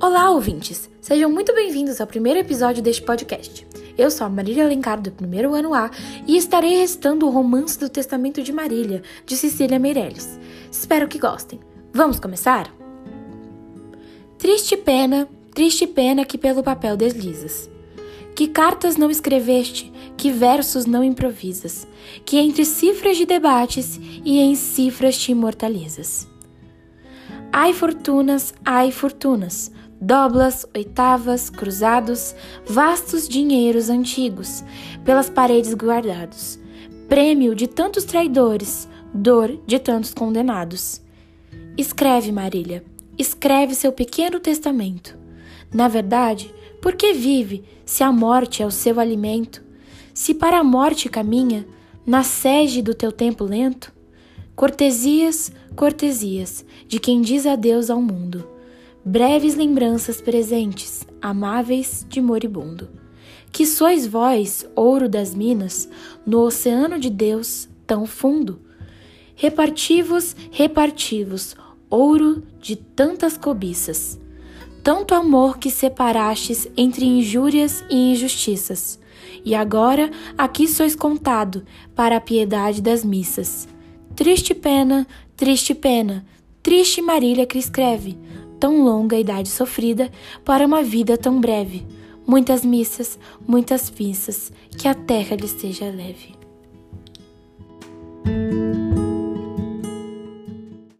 Olá, ouvintes! Sejam muito bem-vindos ao primeiro episódio deste podcast. Eu sou a Marília Alencar, do primeiro ano A, e estarei recitando o romance do Testamento de Marília, de Cecília Meirelles. Espero que gostem. Vamos começar? Triste pena, triste pena que pelo papel deslizas. Que cartas não escreveste, que versos não improvisas, que entre cifras de debates e em cifras te imortalizas. Ai fortunas, ai fortunas, doblas, oitavas, cruzados, vastos dinheiros antigos, pelas paredes guardados, prêmio de tantos traidores, dor de tantos condenados. Escreve, Marília, escreve seu pequeno testamento. Na verdade, por que vive, se a morte é o seu alimento? Se para a morte caminha, na sege do teu tempo lento? Cortesias, cortesias, de quem diz adeus ao mundo breves lembranças presentes, amáveis de moribundo. Que sois vós, ouro das minas, no oceano de Deus tão fundo? Repartivos, repartivos, ouro de tantas cobiças. Tanto amor que separastes entre injúrias e injustiças. E agora aqui sois contado para a piedade das missas. Triste pena, triste pena, triste Marília que escreve, tão longa idade sofrida para uma vida tão breve. Muitas missas, muitas pinças, que a terra lhe seja leve.